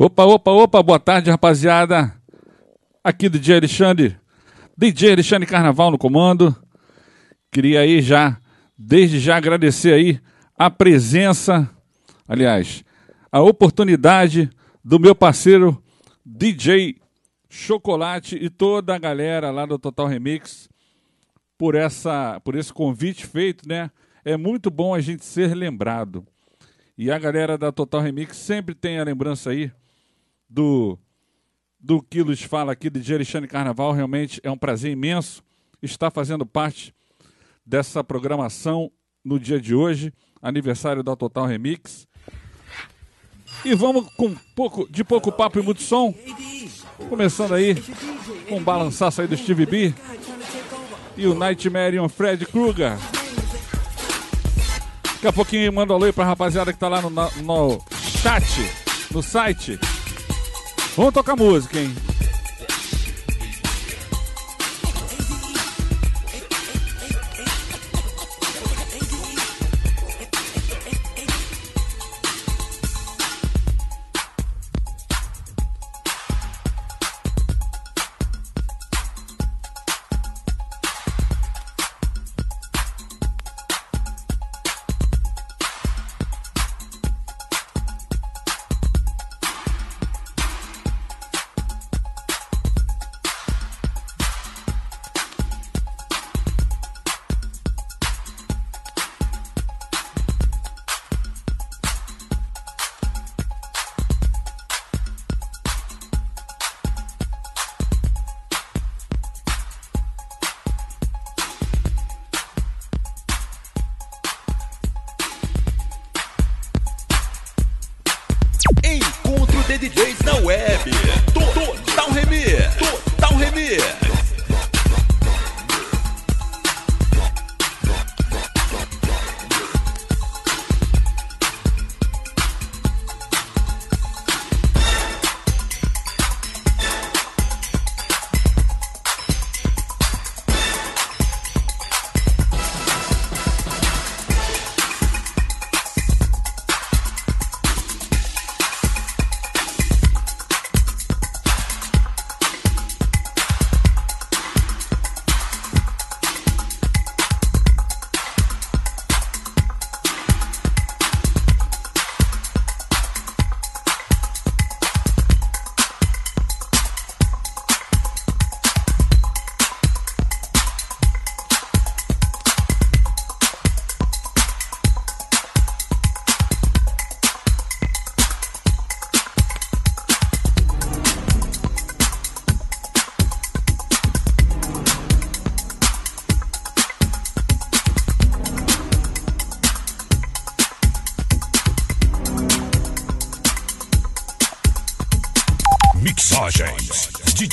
Opa, opa, opa, boa tarde, rapaziada. Aqui DJ Alexandre, DJ Alexandre Carnaval no comando. Queria aí já, desde já agradecer aí a presença, aliás, a oportunidade do meu parceiro DJ Chocolate e toda a galera lá do Total Remix por essa, por esse convite feito, né? É muito bom a gente ser lembrado. E a galera da Total Remix sempre tem a lembrança aí do do que nos fala aqui de Alexandre Carnaval. Realmente é um prazer imenso estar fazendo parte dessa programação no dia de hoje, aniversário da Total Remix. E vamos com pouco, de pouco papo e muito som. Começando aí com um balançaço aí do Steve B e o Nightmare e o Fred Krueger. Daqui a pouquinho manda um alô aí pra rapaziada que tá lá no, no chat, no site. Vamos tocar música, hein?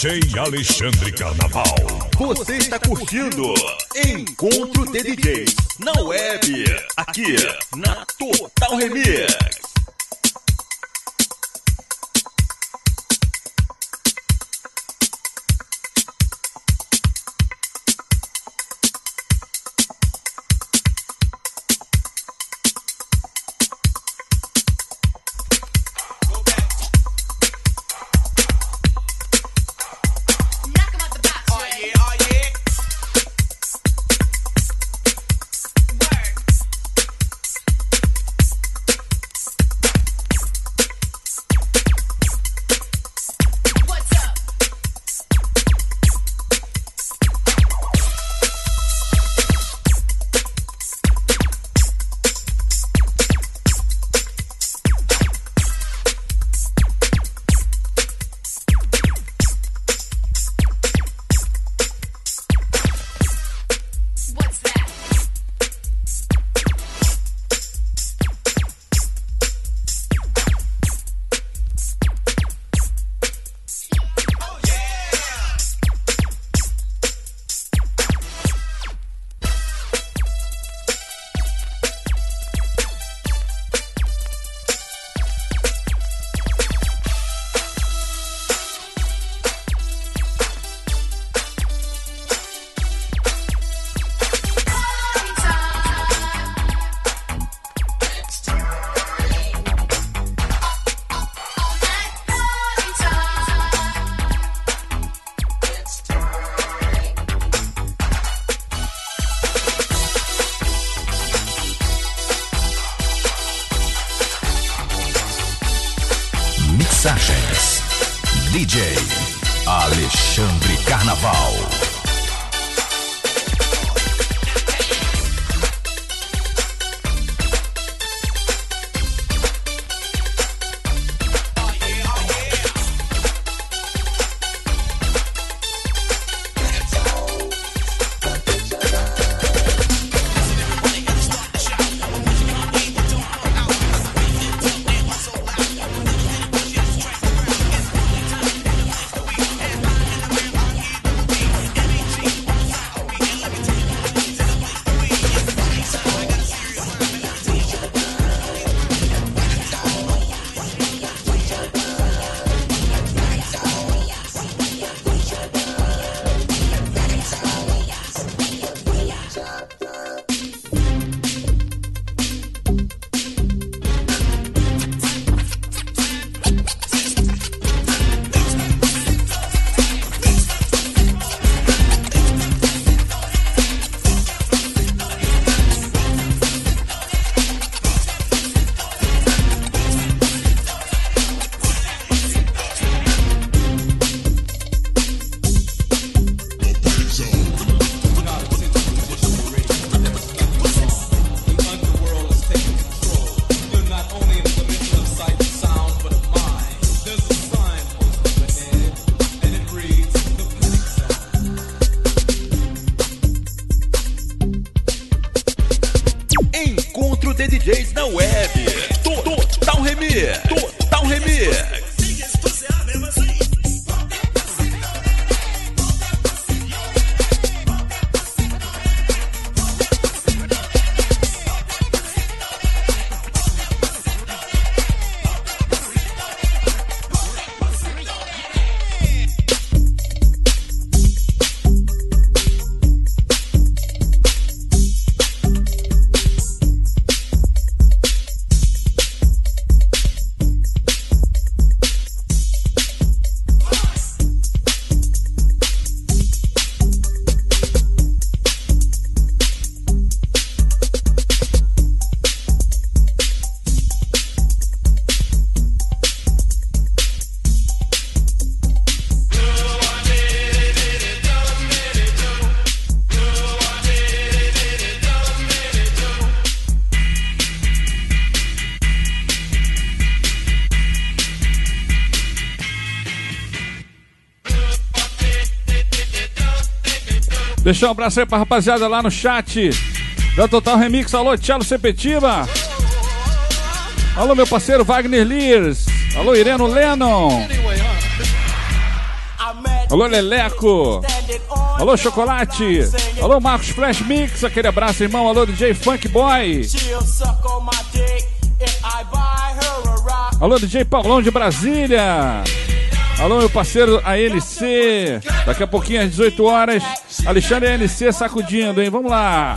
DJ Alexandre Carnaval. Você está curtindo Encontro de DJs na web, aqui na Total Remix. DJ Alexandre Carnaval. DJs da web. Deixar um abraço aí pra rapaziada lá no chat da Total Remix. Alô, Tchelo Sepetiba. Alô, meu parceiro Wagner Lears. Alô, Ireno Lennon. Alô, Leleco. Alô, Chocolate. Alô, Marcos Flash Mix. Aquele abraço, irmão. Alô, DJ Funk Boy. Alô, DJ Paulão de Brasília. Alô, meu parceiro ANC. Daqui a pouquinho, às 18 horas, Alexandre ANC sacudindo, hein? Vamos lá.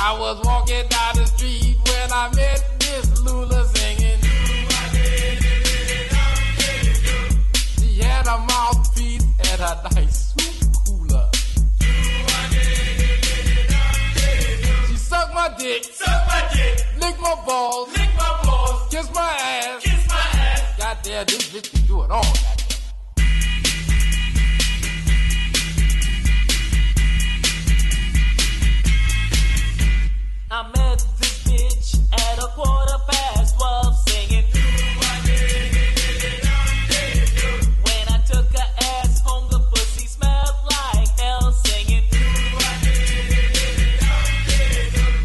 I was walking down the street when I met Miss Lula singing. She had a mouthpiece and a nice sweet cooler. She sucked my dick, suck my dick, lick my balls, lick my balls, kiss my ass, kiss my ass. Goddamn, this bitch can do it all. Quarter past twelve singing. When I took her ass home, the pussy smelled like hell singing.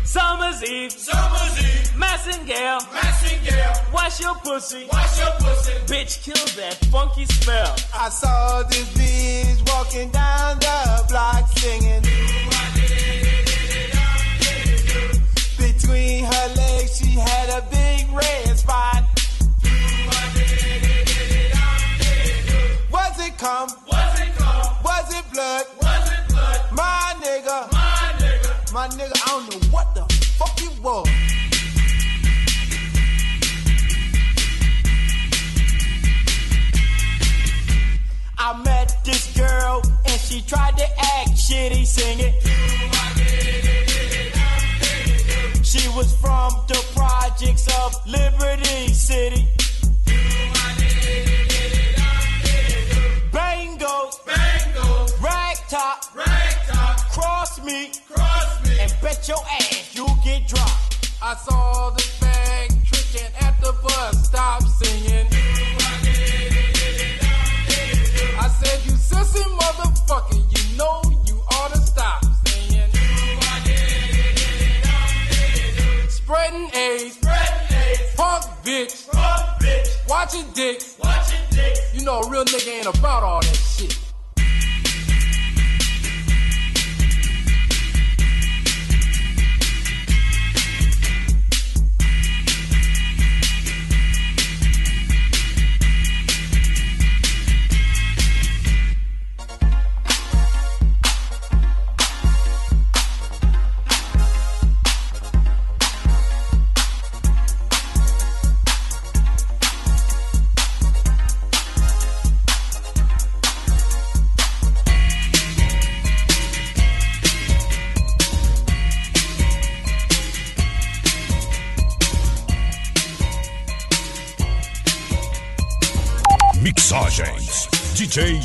Summer's Eve, Summer's Eve, Massingale, Massingale, wash your pussy, wash your pussy, bitch, kill that funky smell. I saw this bitch walking down the block singing. Between her legs, she had a big red spot. Was it cum? Was it cum? Was it blood? Was it blood? My nigga. My nigga. My nigga, I don't know what the fuck it was. I met this girl and she tried to act shitty singing.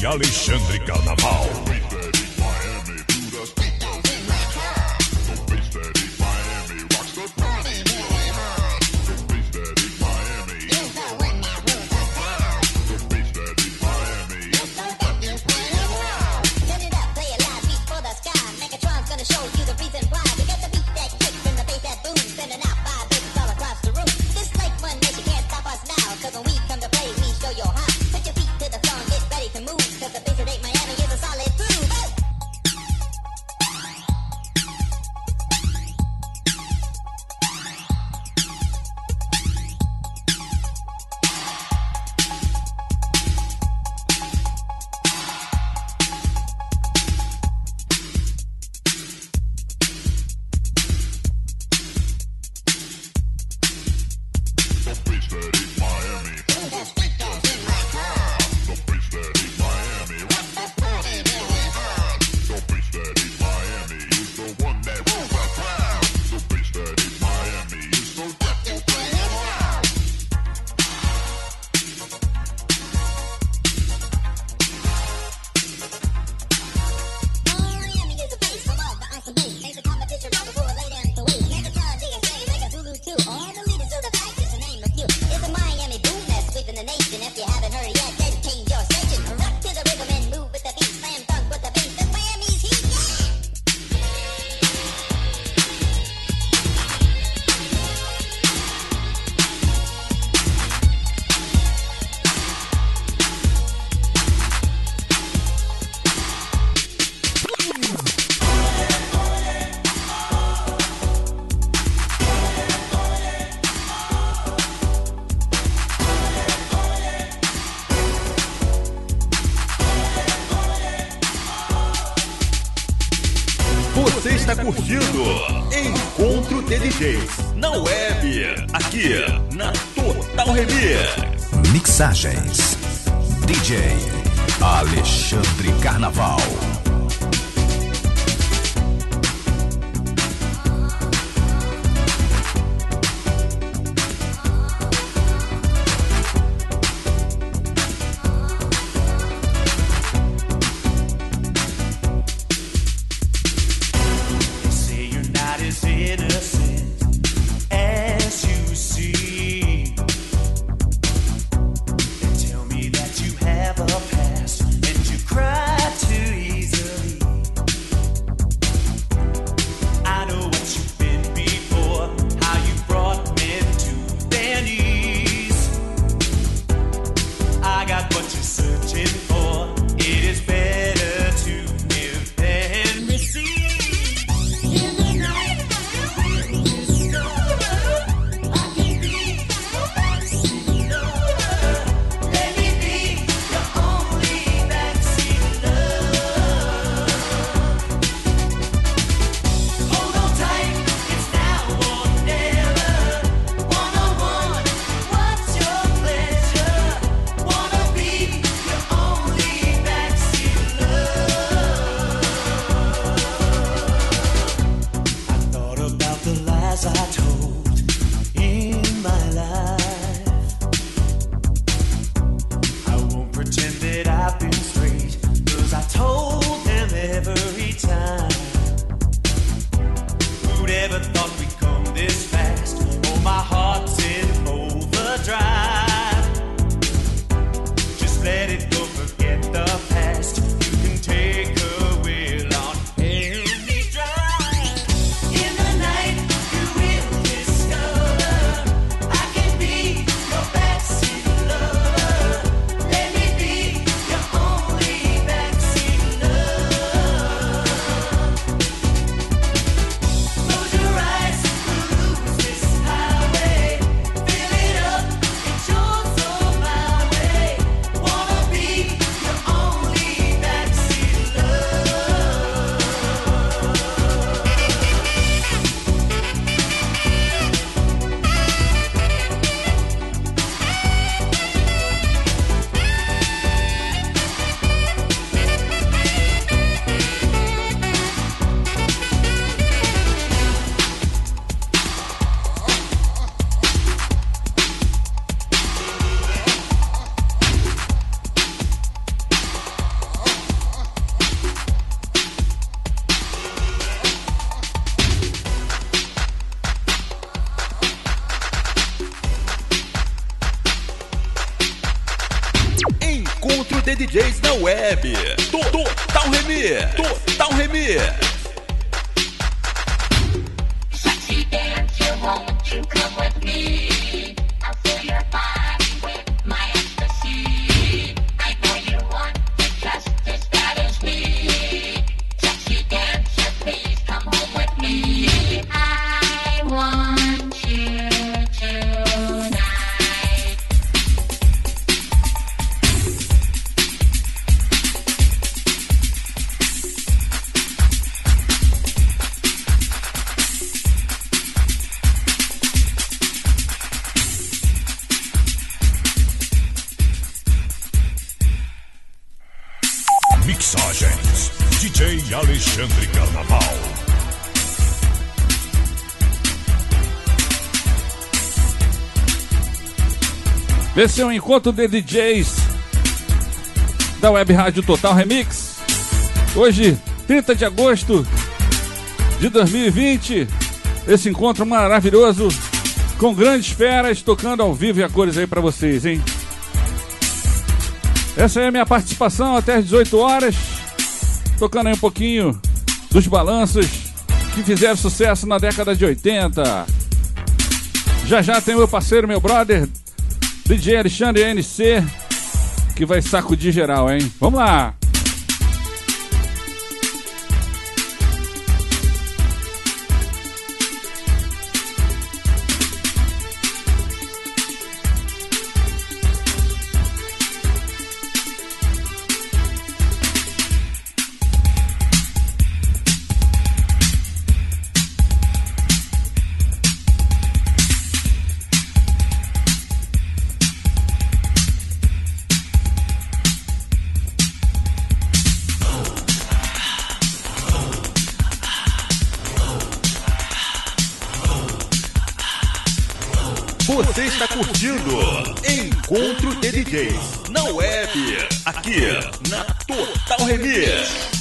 Alexandre Calma. está curtindo Encontro de DJs na web, aqui na Total Remix. Mixagens DJ Alexandre Carnaval. Esse é o encontro de DJs da Web Rádio Total Remix. Hoje, 30 de agosto de 2020. Esse encontro maravilhoso com grandes feras tocando ao vivo e a cores aí pra vocês, hein? Essa é a minha participação até as 18 horas, tocando aí um pouquinho dos balanços que fizeram sucesso na década de 80. Já já tem meu parceiro, meu brother, DJ Alexandre NC, que vai sacudir geral, hein? Vamos lá! Encontro de DJs na web. Aqui na Total Remix.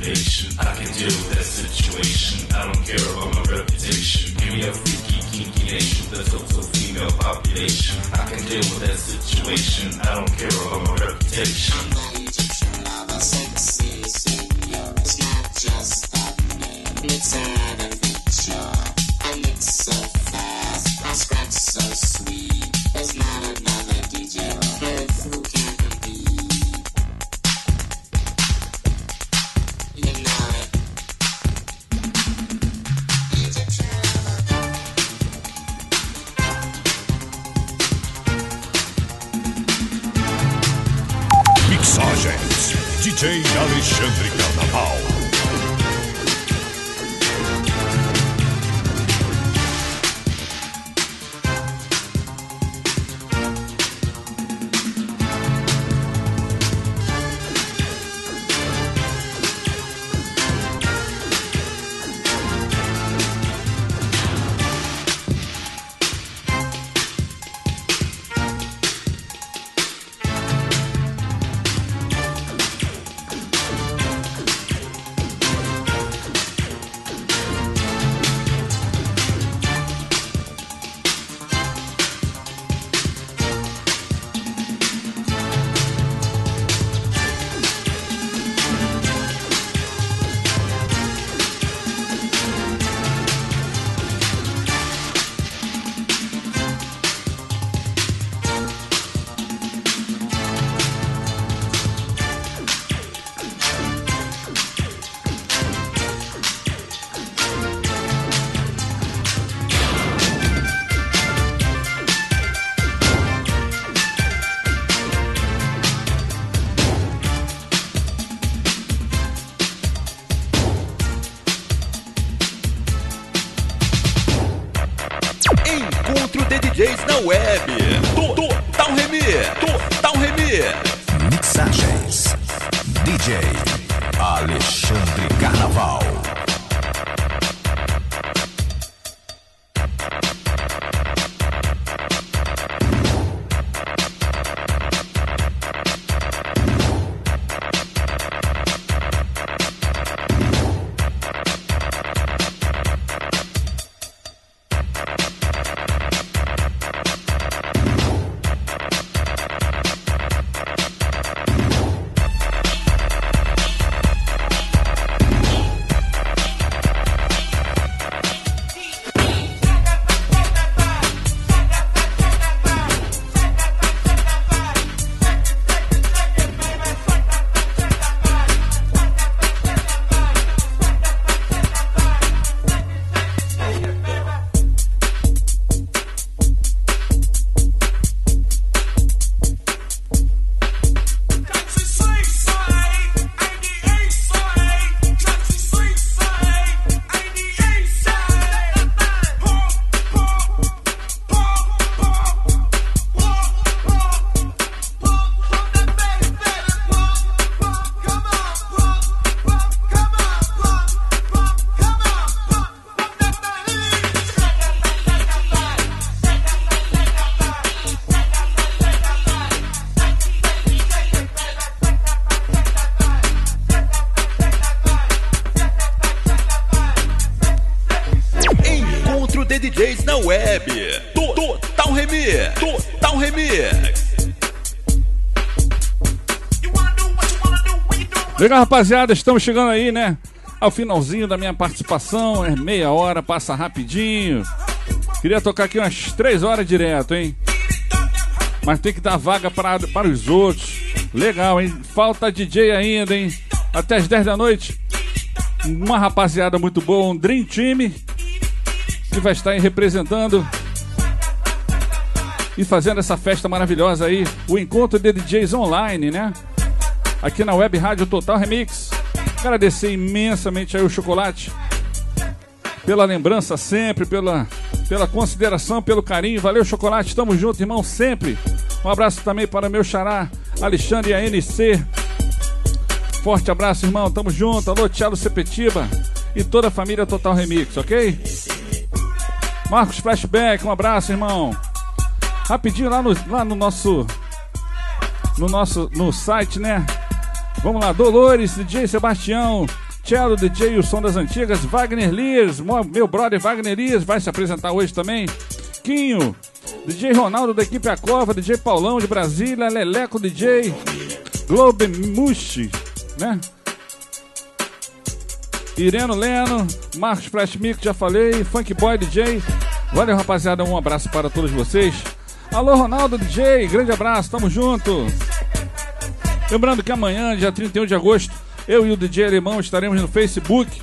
Female population. I can deal with that situation. I don't care about my reputation. Give me a freaky kinky nation a total female population. I can deal with that situation. I don't care about my reputation. DJ Alexandre Carnaval. Legal, rapaziada, estamos chegando aí, né? Ao finalzinho da minha participação, é meia hora, passa rapidinho. Queria tocar aqui umas três horas direto, hein? Mas tem que dar vaga para, para os outros. Legal, hein? Falta DJ ainda, hein? Até as 10 da noite. Uma rapaziada muito boa, um Dream Team que vai estar aí representando e fazendo essa festa maravilhosa aí, o encontro de DJs online, né? Aqui na Web Rádio Total Remix. Agradecer imensamente aí o Chocolate pela lembrança sempre, pela, pela consideração, pelo carinho. Valeu, Chocolate, tamo junto, irmão, sempre. Um abraço também para meu xará, Alexandre ANC. Forte abraço, irmão, tamo junto. Alô, Thiago Sepetiba e toda a família Total Remix, ok? Marcos Flashback, um abraço, irmão. Rapidinho lá no, lá no nosso no nosso no site, né? Vamos lá, Dolores, DJ Sebastião, Cello, DJ O Som das Antigas, Wagner Lias, meu brother Wagner Lias vai se apresentar hoje também. Quinho, DJ Ronaldo da equipe A Cova, DJ Paulão de Brasília, Leleco DJ, Globe Mushi, né? Ireno Leno, Marcos Flash Mix, já falei, Funk Boy DJ. Valeu, rapaziada, um abraço para todos vocês. Alô, Ronaldo DJ, grande abraço, tamo junto. Lembrando que amanhã, dia 31 de agosto, eu e o DJ Alemão estaremos no Facebook,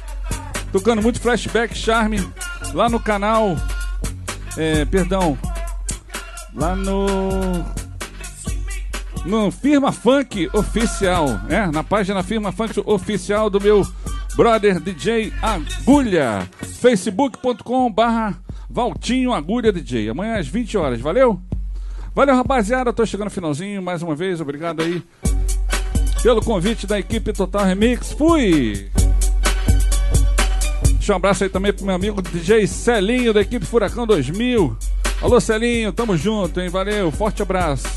tocando muito flashback charme, lá no canal. É, perdão, lá no. No Firma Funk Oficial, né? Na página Firma Funk Oficial do meu brother DJ Agulha. facebook.com barra Valtinho Agulha DJ. Amanhã às 20 horas, valeu? Valeu, rapaziada. Tô chegando no finalzinho. Mais uma vez, obrigado aí pelo convite da equipe Total Remix. Fui! Deixa um abraço aí também pro meu amigo DJ Celinho da equipe Furacão 2000. Alô, Celinho, tamo junto, hein? Valeu, forte abraço.